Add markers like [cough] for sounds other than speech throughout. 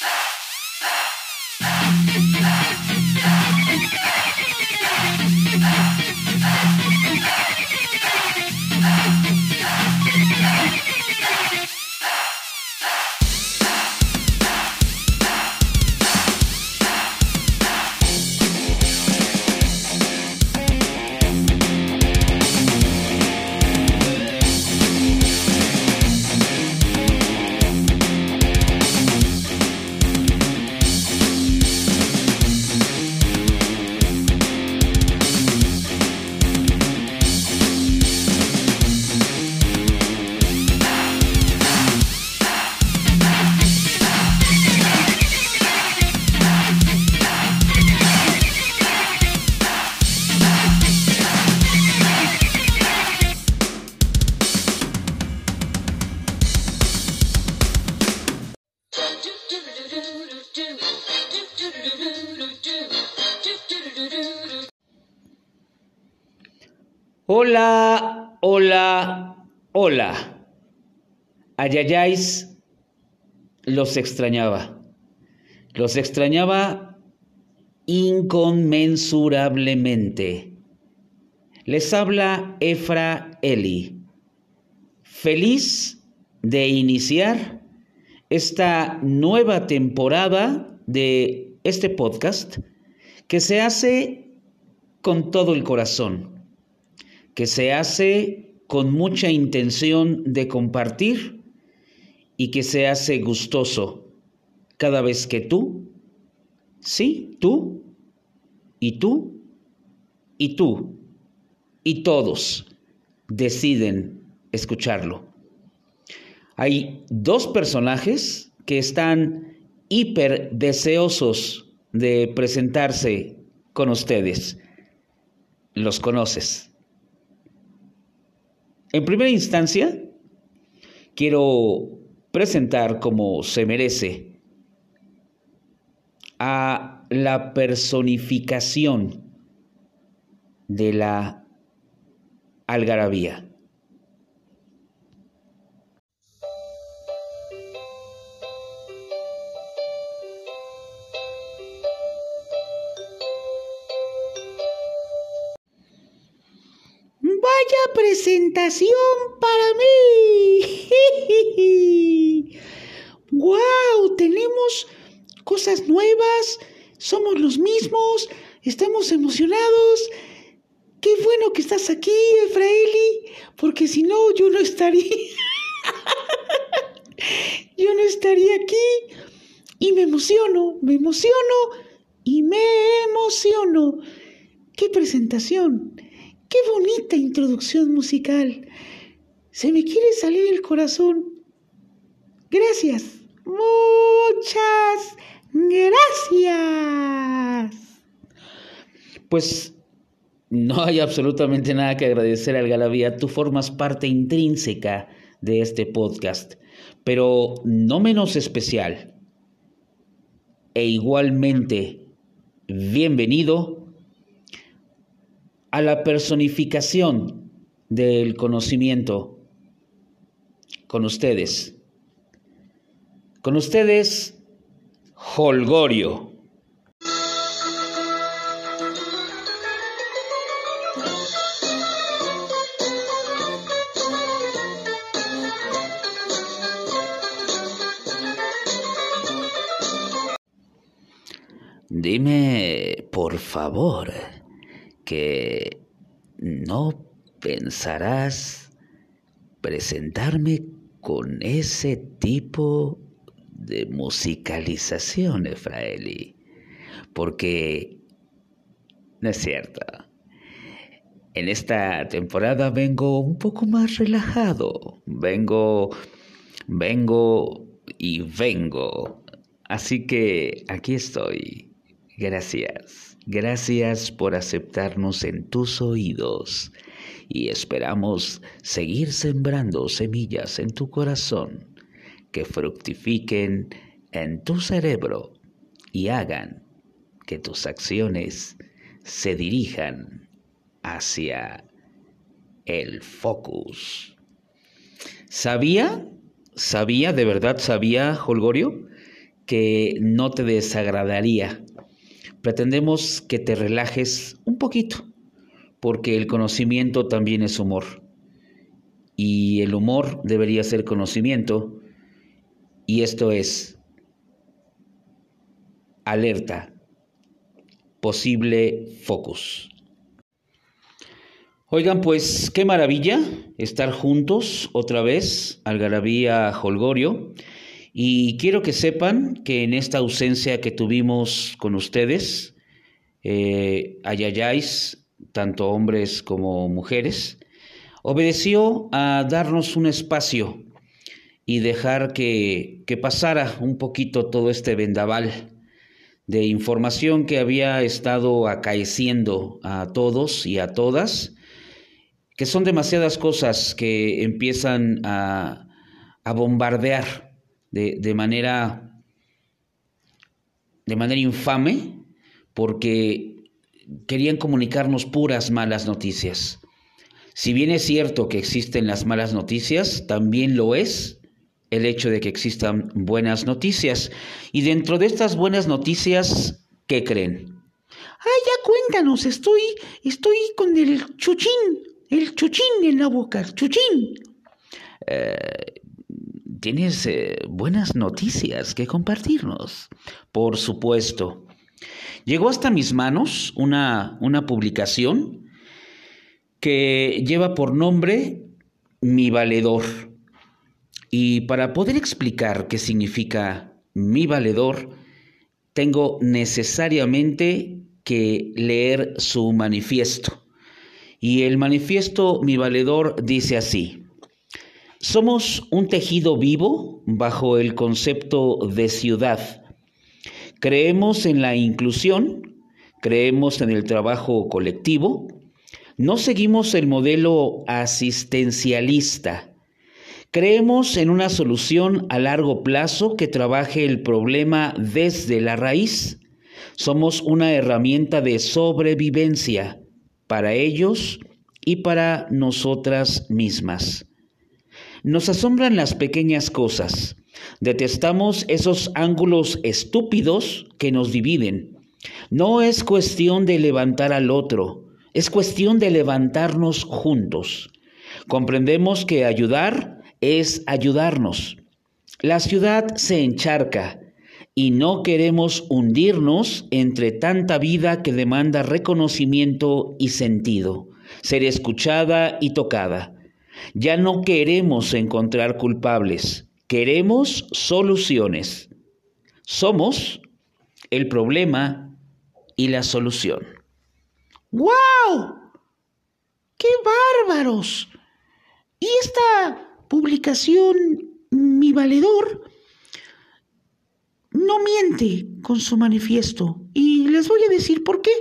Yeah. [laughs] Hola, hola, hola. Ayayáis los extrañaba. Los extrañaba inconmensurablemente. Les habla Efra Eli. Feliz de iniciar esta nueva temporada de este podcast que se hace con todo el corazón que se hace con mucha intención de compartir y que se hace gustoso cada vez que tú, sí, tú, y tú, y tú, y todos deciden escucharlo. Hay dos personajes que están hiper deseosos de presentarse con ustedes. Los conoces. En primera instancia, quiero presentar como se merece a la personificación de la algarabía. Presentación para mí. [laughs] ¡Wow! Tenemos cosas nuevas, somos los mismos, estamos emocionados. Qué bueno que estás aquí, Efraeli, porque si no, yo no estaría. [laughs] yo no estaría aquí. Y me emociono, me emociono y me emociono. ¡Qué presentación! Qué bonita introducción musical. Se me quiere salir el corazón. Gracias. Muchas gracias. Pues no hay absolutamente nada que agradecer al Galavía. Tú formas parte intrínseca de este podcast, pero no menos especial. E igualmente, bienvenido a la personificación del conocimiento con ustedes. Con ustedes, Holgorio. Dime, por favor, que no pensarás presentarme con ese tipo de musicalización, Efraeli, porque no es cierto. En esta temporada vengo un poco más relajado, vengo, vengo y vengo. Así que aquí estoy. Gracias. Gracias por aceptarnos en tus oídos y esperamos seguir sembrando semillas en tu corazón que fructifiquen en tu cerebro y hagan que tus acciones se dirijan hacia el focus. ¿Sabía? ¿Sabía, de verdad sabía, Holgorio, que no te desagradaría. Pretendemos que te relajes un poquito, porque el conocimiento también es humor. Y el humor debería ser conocimiento. Y esto es alerta, posible focus. Oigan, pues qué maravilla estar juntos otra vez, Algarabía Holgorio. Y quiero que sepan que en esta ausencia que tuvimos con ustedes, eh, ayayáis, tanto hombres como mujeres, obedeció a darnos un espacio y dejar que, que pasara un poquito todo este vendaval de información que había estado acaeciendo a todos y a todas, que son demasiadas cosas que empiezan a, a bombardear de, manera, de manera infame porque querían comunicarnos puras malas noticias. Si bien es cierto que existen las malas noticias, también lo es el hecho de que existan buenas noticias. Y dentro de estas buenas noticias, ¿qué creen? Ay, ya cuéntanos, estoy, estoy con el chuchín, el chuchín en la boca, chuchín. Eh, tienes eh, buenas noticias que compartirnos. Por supuesto. Llegó hasta mis manos una, una publicación que lleva por nombre Mi Valedor. Y para poder explicar qué significa Mi Valedor, tengo necesariamente que leer su manifiesto. Y el manifiesto Mi Valedor dice así. Somos un tejido vivo bajo el concepto de ciudad. Creemos en la inclusión, creemos en el trabajo colectivo, no seguimos el modelo asistencialista. Creemos en una solución a largo plazo que trabaje el problema desde la raíz. Somos una herramienta de sobrevivencia para ellos y para nosotras mismas. Nos asombran las pequeñas cosas. Detestamos esos ángulos estúpidos que nos dividen. No es cuestión de levantar al otro, es cuestión de levantarnos juntos. Comprendemos que ayudar es ayudarnos. La ciudad se encharca y no queremos hundirnos entre tanta vida que demanda reconocimiento y sentido, ser escuchada y tocada. Ya no queremos encontrar culpables, queremos soluciones. Somos el problema y la solución. ¡Wow! ¡Qué bárbaros! Y esta publicación, mi valedor, no miente con su manifiesto. Y les voy a decir por qué.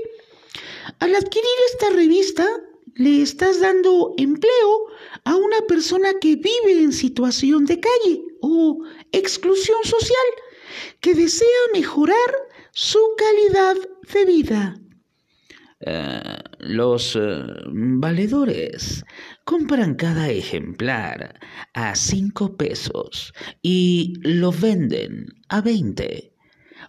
Al adquirir esta revista, le estás dando empleo a una persona que vive en situación de calle o exclusión social, que desea mejorar su calidad de vida. Eh, los eh, valedores compran cada ejemplar a cinco pesos y lo venden a veinte,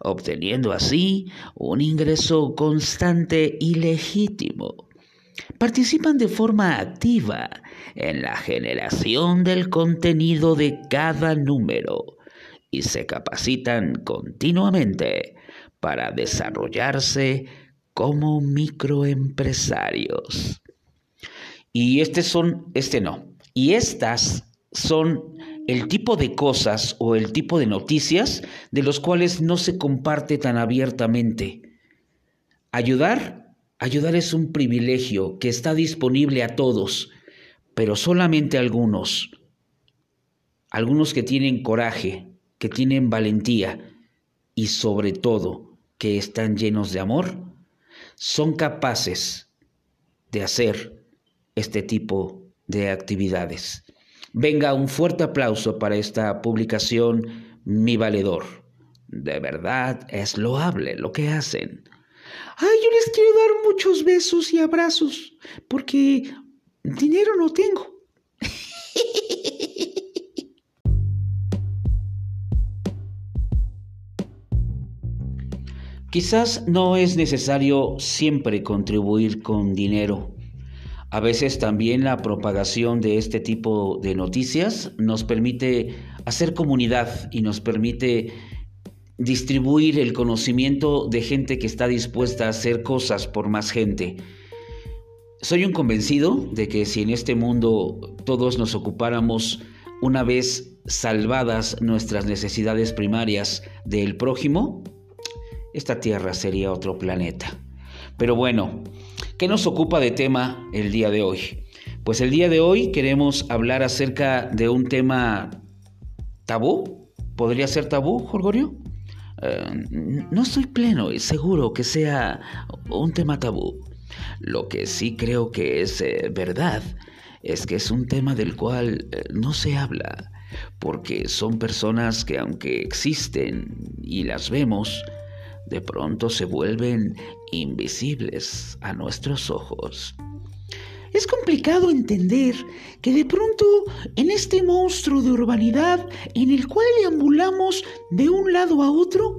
obteniendo así un ingreso constante y legítimo participan de forma activa en la generación del contenido de cada número y se capacitan continuamente para desarrollarse como microempresarios. Y este son, este no. Y estas son el tipo de cosas o el tipo de noticias de los cuales no se comparte tan abiertamente. Ayudar Ayudar es un privilegio que está disponible a todos, pero solamente a algunos. Algunos que tienen coraje, que tienen valentía y sobre todo que están llenos de amor, son capaces de hacer este tipo de actividades. Venga, un fuerte aplauso para esta publicación, Mi Valedor. De verdad es loable lo que hacen. Ay, yo les quiero dar muchos besos y abrazos, porque dinero no tengo. [laughs] Quizás no es necesario siempre contribuir con dinero. A veces también la propagación de este tipo de noticias nos permite hacer comunidad y nos permite distribuir el conocimiento de gente que está dispuesta a hacer cosas por más gente. Soy un convencido de que si en este mundo todos nos ocupáramos una vez salvadas nuestras necesidades primarias del prójimo, esta Tierra sería otro planeta. Pero bueno, ¿qué nos ocupa de tema el día de hoy? Pues el día de hoy queremos hablar acerca de un tema tabú. ¿Podría ser tabú, Jorgorio? Eh, no estoy pleno y seguro que sea un tema tabú. Lo que sí creo que es eh, verdad es que es un tema del cual eh, no se habla, porque son personas que aunque existen y las vemos, de pronto se vuelven invisibles a nuestros ojos. Es complicado entender que de pronto en este monstruo de urbanidad en el cual deambulamos de un lado a otro,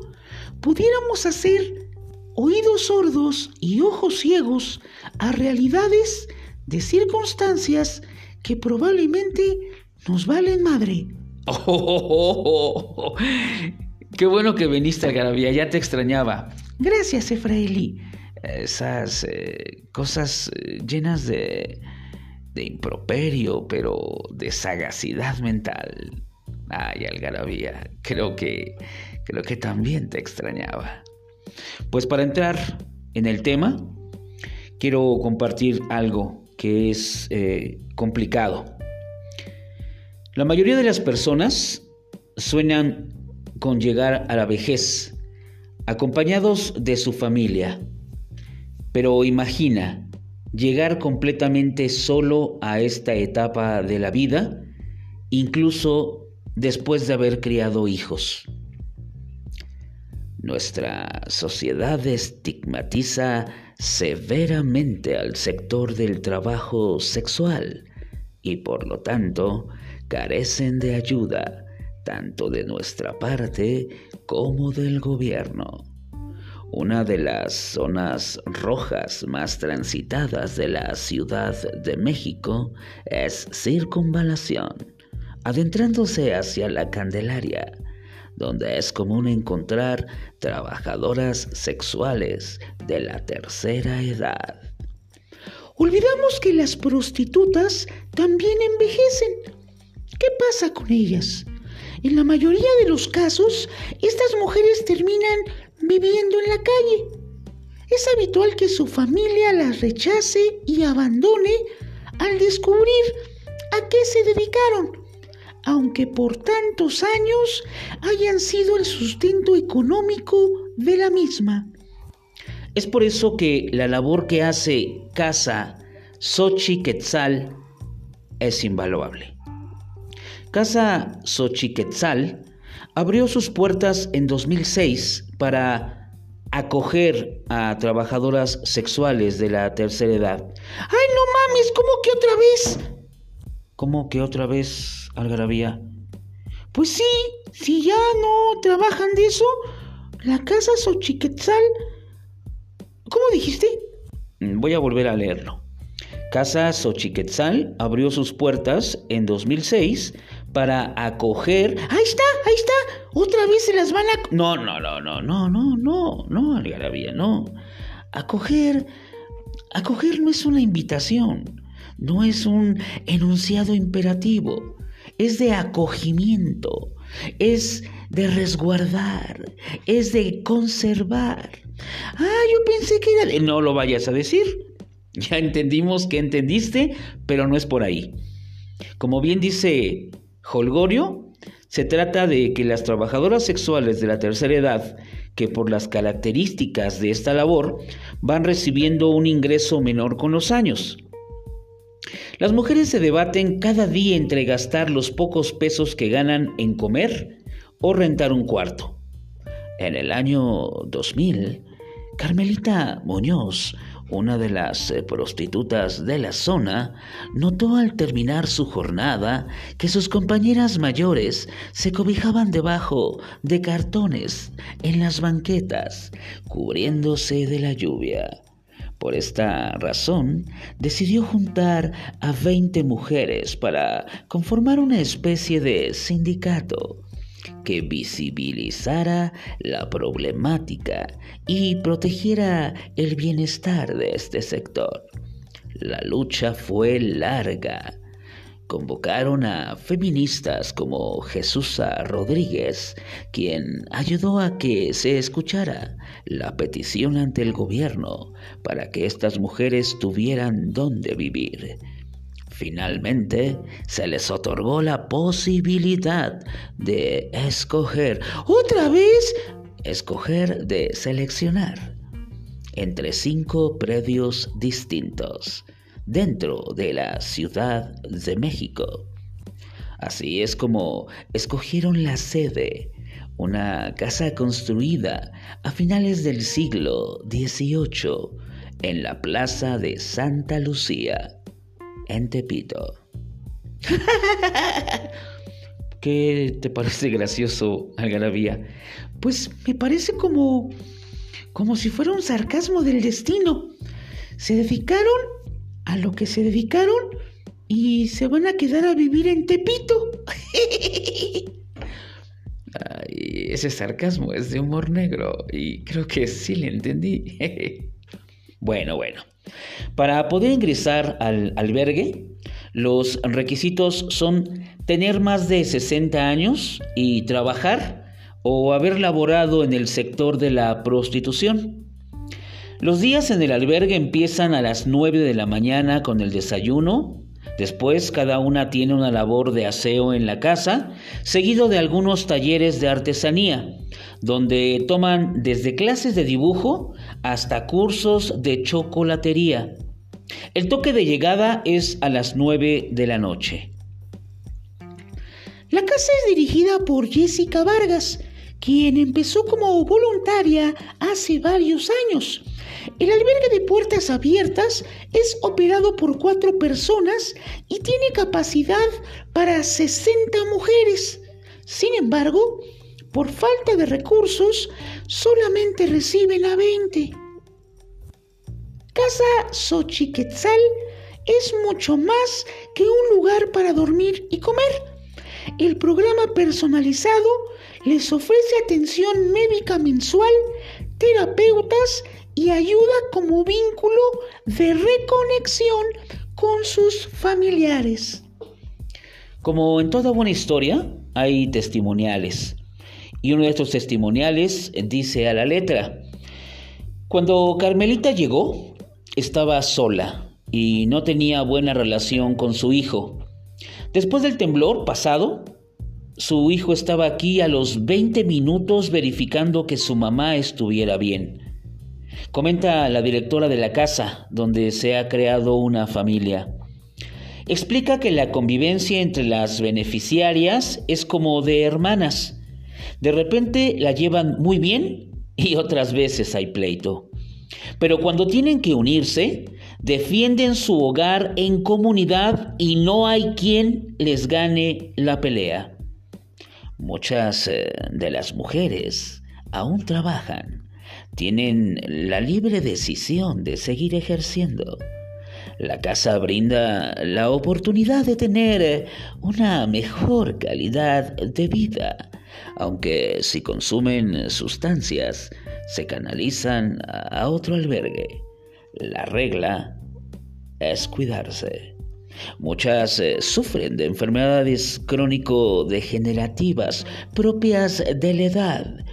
pudiéramos hacer oídos sordos y ojos ciegos a realidades de circunstancias que probablemente nos valen madre. Oh, [laughs] qué bueno que viniste, Algarabía, ya te extrañaba. Gracias, Efraeli. Esas eh, cosas eh, llenas de, de improperio, pero de sagacidad mental. Ay, Algarabía, creo que, creo que también te extrañaba. Pues para entrar en el tema, quiero compartir algo que es eh, complicado. La mayoría de las personas sueñan con llegar a la vejez, acompañados de su familia. Pero imagina llegar completamente solo a esta etapa de la vida, incluso después de haber criado hijos. Nuestra sociedad estigmatiza severamente al sector del trabajo sexual y por lo tanto carecen de ayuda tanto de nuestra parte como del gobierno. Una de las zonas rojas más transitadas de la Ciudad de México es Circunvalación, adentrándose hacia la Candelaria donde es común encontrar trabajadoras sexuales de la tercera edad. Olvidamos que las prostitutas también envejecen. ¿Qué pasa con ellas? En la mayoría de los casos, estas mujeres terminan viviendo en la calle. Es habitual que su familia las rechace y abandone al descubrir a qué se dedicaron aunque por tantos años hayan sido el sustento económico de la misma. Es por eso que la labor que hace Casa Xochiquetzal es invaluable. Casa Xochiquetzal abrió sus puertas en 2006 para acoger a trabajadoras sexuales de la tercera edad. ¡Ay, no mames! ¿Cómo que otra vez? ¿Cómo que otra vez? Algarabía. Pues sí, si ya no trabajan de eso, la casa Xochiquetzal. ¿Cómo dijiste? Mm, voy a volver a leerlo. Casa Xochiquetzal abrió sus puertas en 2006 para acoger. Ahí está, ahí está. Otra vez se las van a. No, no, no, no, no, no, no, no, Algarabía, no. Acoger. Acoger no es una invitación, no es un enunciado imperativo es de acogimiento, es de resguardar, es de conservar. Ah, yo pensé que era. No lo vayas a decir. Ya entendimos que entendiste, pero no es por ahí. Como bien dice Holgorio, se trata de que las trabajadoras sexuales de la tercera edad, que por las características de esta labor van recibiendo un ingreso menor con los años. Las mujeres se debaten cada día entre gastar los pocos pesos que ganan en comer o rentar un cuarto. En el año 2000, Carmelita Muñoz, una de las eh, prostitutas de la zona notó al terminar su jornada que sus compañeras mayores se cobijaban debajo de cartones en las banquetas, cubriéndose de la lluvia. Por esta razón, decidió juntar a 20 mujeres para conformar una especie de sindicato que visibilizara la problemática y protegiera el bienestar de este sector. La lucha fue larga. Convocaron a feministas como Jesusa Rodríguez, quien ayudó a que se escuchara la petición ante el gobierno para que estas mujeres tuvieran dónde vivir. Finalmente, se les otorgó la posibilidad de escoger, otra vez, escoger de seleccionar entre cinco predios distintos dentro de la Ciudad de México. Así es como escogieron la sede, una casa construida a finales del siglo XVIII en la Plaza de Santa Lucía en Tepito. [laughs] ¿Qué te parece gracioso, Algarabía? Pues me parece como. como si fuera un sarcasmo del destino. Se dedicaron a lo que se dedicaron y se van a quedar a vivir en Tepito. [laughs] Ay, ese sarcasmo es de humor negro y creo que sí le entendí. [laughs] bueno, bueno. Para poder ingresar al albergue, los requisitos son tener más de 60 años y trabajar o haber laborado en el sector de la prostitución. Los días en el albergue empiezan a las 9 de la mañana con el desayuno, después cada una tiene una labor de aseo en la casa, seguido de algunos talleres de artesanía, donde toman desde clases de dibujo hasta cursos de chocolatería. El toque de llegada es a las 9 de la noche. La casa es dirigida por Jessica Vargas, quien empezó como voluntaria hace varios años. El albergue de puertas abiertas es operado por cuatro personas y tiene capacidad para 60 mujeres. Sin embargo, por falta de recursos, solamente reciben a 20. Casa Xochiquetzal es mucho más que un lugar para dormir y comer. El programa personalizado les ofrece atención médica mensual, terapeutas y ayuda como vínculo de reconexión con sus familiares. Como en toda buena historia, hay testimoniales. Y uno de estos testimoniales dice a la letra, cuando Carmelita llegó, estaba sola y no tenía buena relación con su hijo. Después del temblor pasado, su hijo estaba aquí a los 20 minutos verificando que su mamá estuviera bien. Comenta la directora de la casa, donde se ha creado una familia. Explica que la convivencia entre las beneficiarias es como de hermanas de repente la llevan muy bien y otras veces hay pleito. Pero cuando tienen que unirse, defienden su hogar en comunidad y no hay quien les gane la pelea. Muchas eh, de las mujeres aún trabajan, tienen la libre decisión de seguir ejerciendo. La casa brinda la oportunidad de tener una mejor calidad de vida aunque si consumen sustancias se canalizan a otro albergue. La regla es cuidarse. Muchas eh, sufren de enfermedades crónico-degenerativas propias de la edad.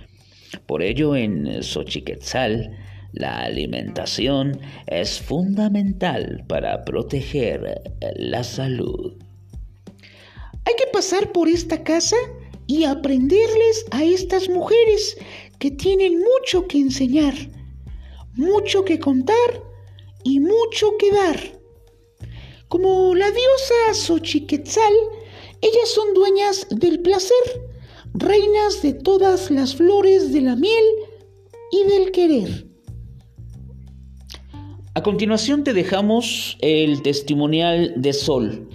Por ello, en Xochiquetzal, la alimentación es fundamental para proteger la salud. Hay que pasar por esta casa y aprenderles a estas mujeres que tienen mucho que enseñar, mucho que contar y mucho que dar. Como la diosa Xochiquetzal, ellas son dueñas del placer, reinas de todas las flores de la miel y del querer. A continuación te dejamos el testimonial de Sol,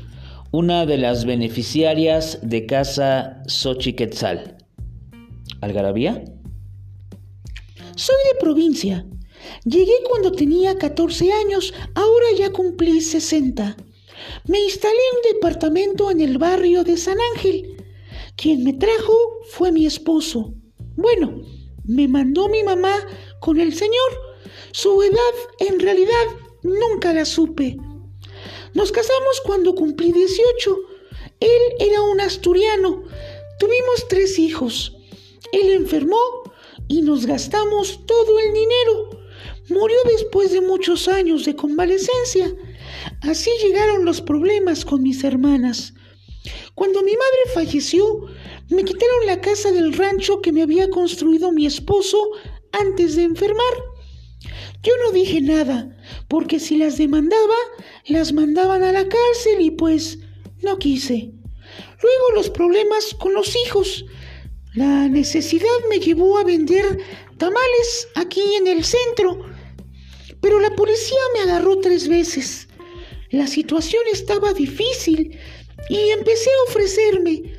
una de las beneficiarias de Casa Xochiquetzal. ¿Algarabía? Soy de provincia. Llegué cuando tenía 14 años, ahora ya cumplí 60. Me instalé en un departamento en el barrio de San Ángel. Quien me trajo fue mi esposo. Bueno, me mandó mi mamá con el señor. Su edad en realidad nunca la supe. Nos casamos cuando cumplí 18. Él era un asturiano. Tuvimos tres hijos. Él enfermó y nos gastamos todo el dinero. Murió después de muchos años de convalecencia. Así llegaron los problemas con mis hermanas. Cuando mi madre falleció, me quitaron la casa del rancho que me había construido mi esposo antes de enfermar. Yo no dije nada, porque si las demandaba, las mandaban a la cárcel y pues no quise. Luego los problemas con los hijos. La necesidad me llevó a vender tamales aquí en el centro, pero la policía me agarró tres veces. La situación estaba difícil y empecé a ofrecerme.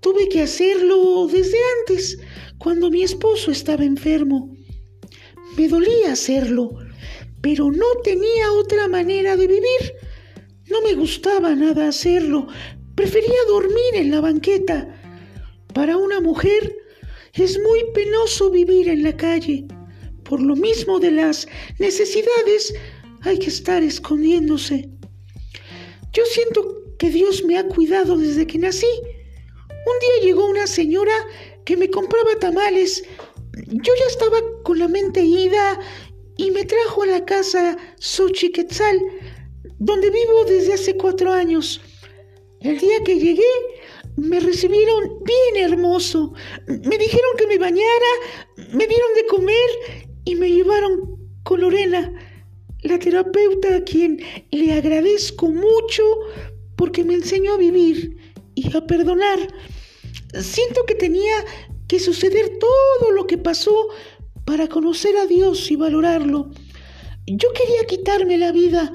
Tuve que hacerlo desde antes, cuando mi esposo estaba enfermo. Me dolía hacerlo, pero no tenía otra manera de vivir. No me gustaba nada hacerlo. Prefería dormir en la banqueta. Para una mujer es muy penoso vivir en la calle. Por lo mismo de las necesidades hay que estar escondiéndose. Yo siento que Dios me ha cuidado desde que nací. Un día llegó una señora que me compraba tamales. Yo ya estaba con la mente ida y me trajo a la casa Xochiquetzal, donde vivo desde hace cuatro años. El día que llegué, me recibieron bien hermoso. Me dijeron que me bañara, me dieron de comer y me llevaron con Lorena, la terapeuta a quien le agradezco mucho porque me enseñó a vivir y a perdonar. Siento que tenía que suceder todo lo que pasó para conocer a Dios y valorarlo. Yo quería quitarme la vida,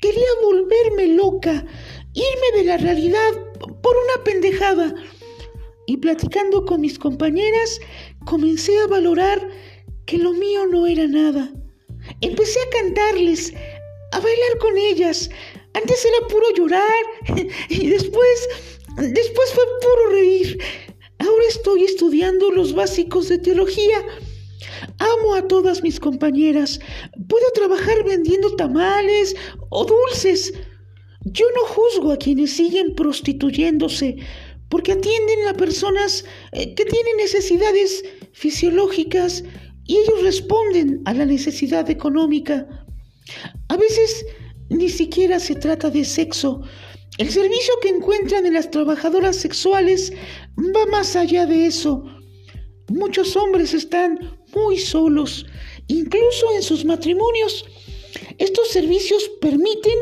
quería volverme loca, irme de la realidad por una pendejada. Y platicando con mis compañeras, comencé a valorar que lo mío no era nada. Empecé a cantarles, a bailar con ellas. Antes era puro llorar [laughs] y después, después fue puro reír. Ahora estoy estudiando los básicos de teología. Amo a todas mis compañeras. Puedo trabajar vendiendo tamales o dulces. Yo no juzgo a quienes siguen prostituyéndose porque atienden a personas eh, que tienen necesidades fisiológicas y ellos responden a la necesidad económica. A veces ni siquiera se trata de sexo. El servicio que encuentran en las trabajadoras sexuales va más allá de eso. Muchos hombres están muy solos, incluso en sus matrimonios. Estos servicios permiten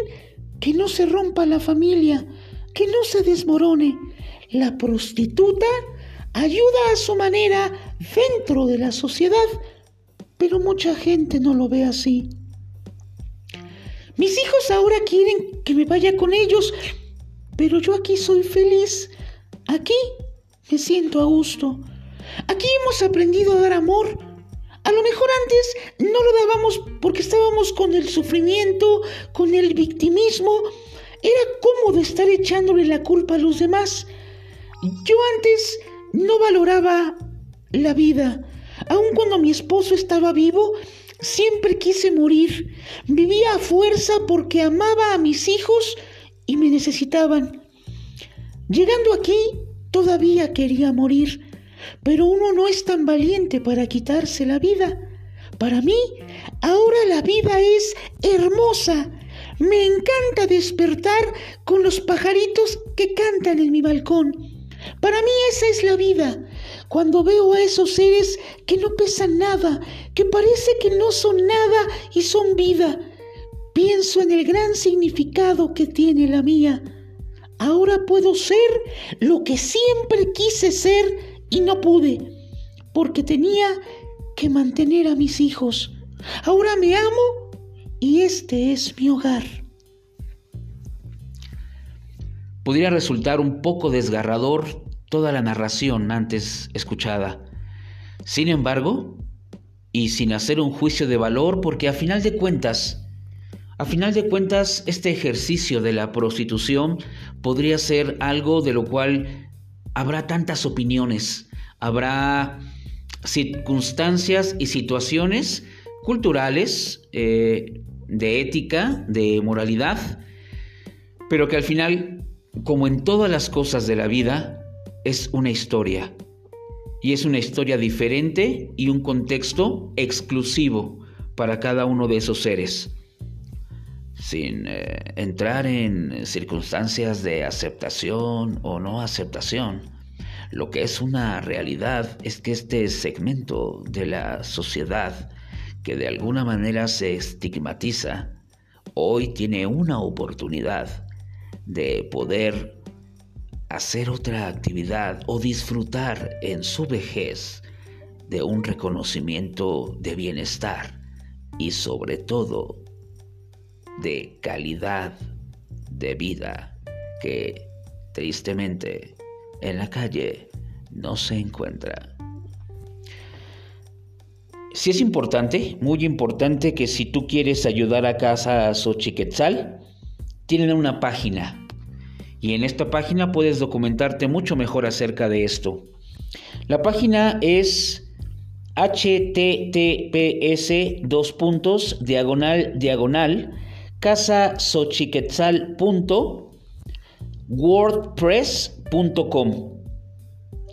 que no se rompa la familia, que no se desmorone. La prostituta ayuda a su manera dentro de la sociedad, pero mucha gente no lo ve así. Mis hijos ahora quieren que me vaya con ellos, pero yo aquí soy feliz. Aquí me siento a gusto. Aquí hemos aprendido a dar amor a lo mejor antes no lo dábamos porque estábamos con el sufrimiento, con el victimismo. Era cómodo estar echándole la culpa a los demás. Yo antes no valoraba la vida. Aun cuando mi esposo estaba vivo, siempre quise morir. Vivía a fuerza porque amaba a mis hijos y me necesitaban. Llegando aquí, todavía quería morir. Pero uno no es tan valiente para quitarse la vida. Para mí, ahora la vida es hermosa. Me encanta despertar con los pajaritos que cantan en mi balcón. Para mí esa es la vida. Cuando veo a esos seres que no pesan nada, que parece que no son nada y son vida, pienso en el gran significado que tiene la mía. Ahora puedo ser lo que siempre quise ser y no pude, porque tenía que mantener a mis hijos. Ahora me amo y este es mi hogar. Podría resultar un poco desgarrador toda la narración antes escuchada. Sin embargo, y sin hacer un juicio de valor, porque a final de cuentas, a final de cuentas, este ejercicio de la prostitución podría ser algo de lo cual habrá tantas opiniones, habrá circunstancias y situaciones culturales, eh, de ética, de moralidad, pero que al final, como en todas las cosas de la vida, es una historia. Y es una historia diferente y un contexto exclusivo para cada uno de esos seres. Sin eh, entrar en circunstancias de aceptación o no aceptación, lo que es una realidad es que este segmento de la sociedad que de alguna manera se estigmatiza, hoy tiene una oportunidad de poder hacer otra actividad o disfrutar en su vejez de un reconocimiento de bienestar y sobre todo de calidad de vida que tristemente en la calle no se encuentra. Si es importante, muy importante que si tú quieres ayudar a Casa Xochiquetzal, tienen una página y en esta página puedes documentarte mucho mejor acerca de esto. La página es https dos puntos diagonal diagonal casasochiquetzal.wordpress.com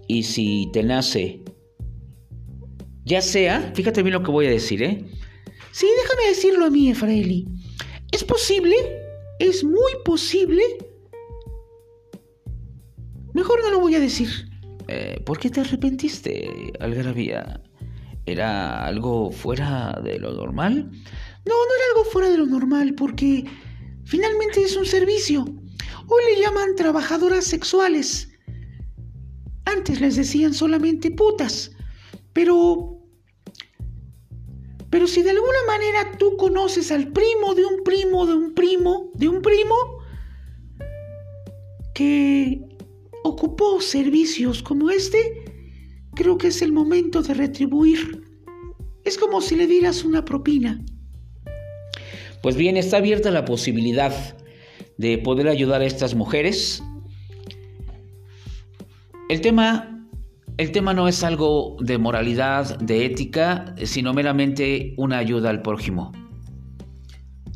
y si te nace ya sea, fíjate bien lo que voy a decir, ¿eh? Sí, déjame decirlo a mí, Efraeli. ¿Es posible? ¿Es muy posible? Mejor no lo voy a decir. Eh, ¿Por qué te arrepentiste, Algarabía? ¿Era algo fuera de lo normal? No, no era algo fuera de lo normal, porque finalmente es un servicio. Hoy le llaman trabajadoras sexuales. Antes les decían solamente putas. Pero... Pero si de alguna manera tú conoces al primo de un primo de un primo de un primo que ocupó servicios como este, creo que es el momento de retribuir. Es como si le dieras una propina. Pues bien, está abierta la posibilidad de poder ayudar a estas mujeres. El tema el tema no es algo de moralidad, de ética, sino meramente una ayuda al prójimo.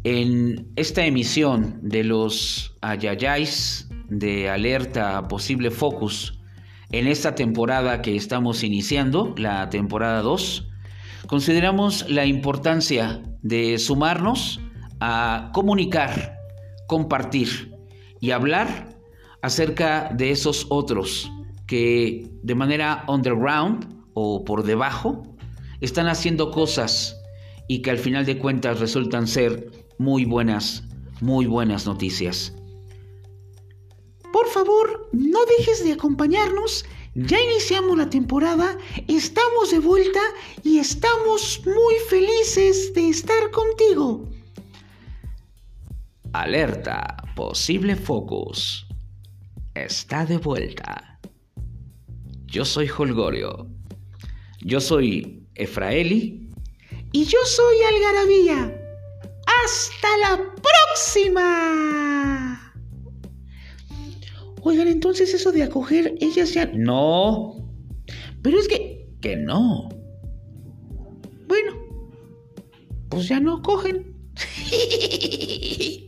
En esta emisión de los ayayáis de alerta a posible focus, en esta temporada que estamos iniciando, la temporada 2, consideramos la importancia de sumarnos a comunicar, compartir y hablar acerca de esos otros que de manera underground o por debajo están haciendo cosas y que al final de cuentas resultan ser muy buenas, muy buenas noticias. Por favor, no dejes de acompañarnos. Ya iniciamos la temporada, estamos de vuelta y estamos muy felices de estar contigo. Alerta, posible focus. Está de vuelta. Yo soy Holgorio. Yo soy Efraeli. Y yo soy Algarabía. ¡Hasta la próxima! Oigan, entonces eso de acoger, ellas ya... No. Pero es que... Que no. Bueno, pues ya no cogen. [laughs]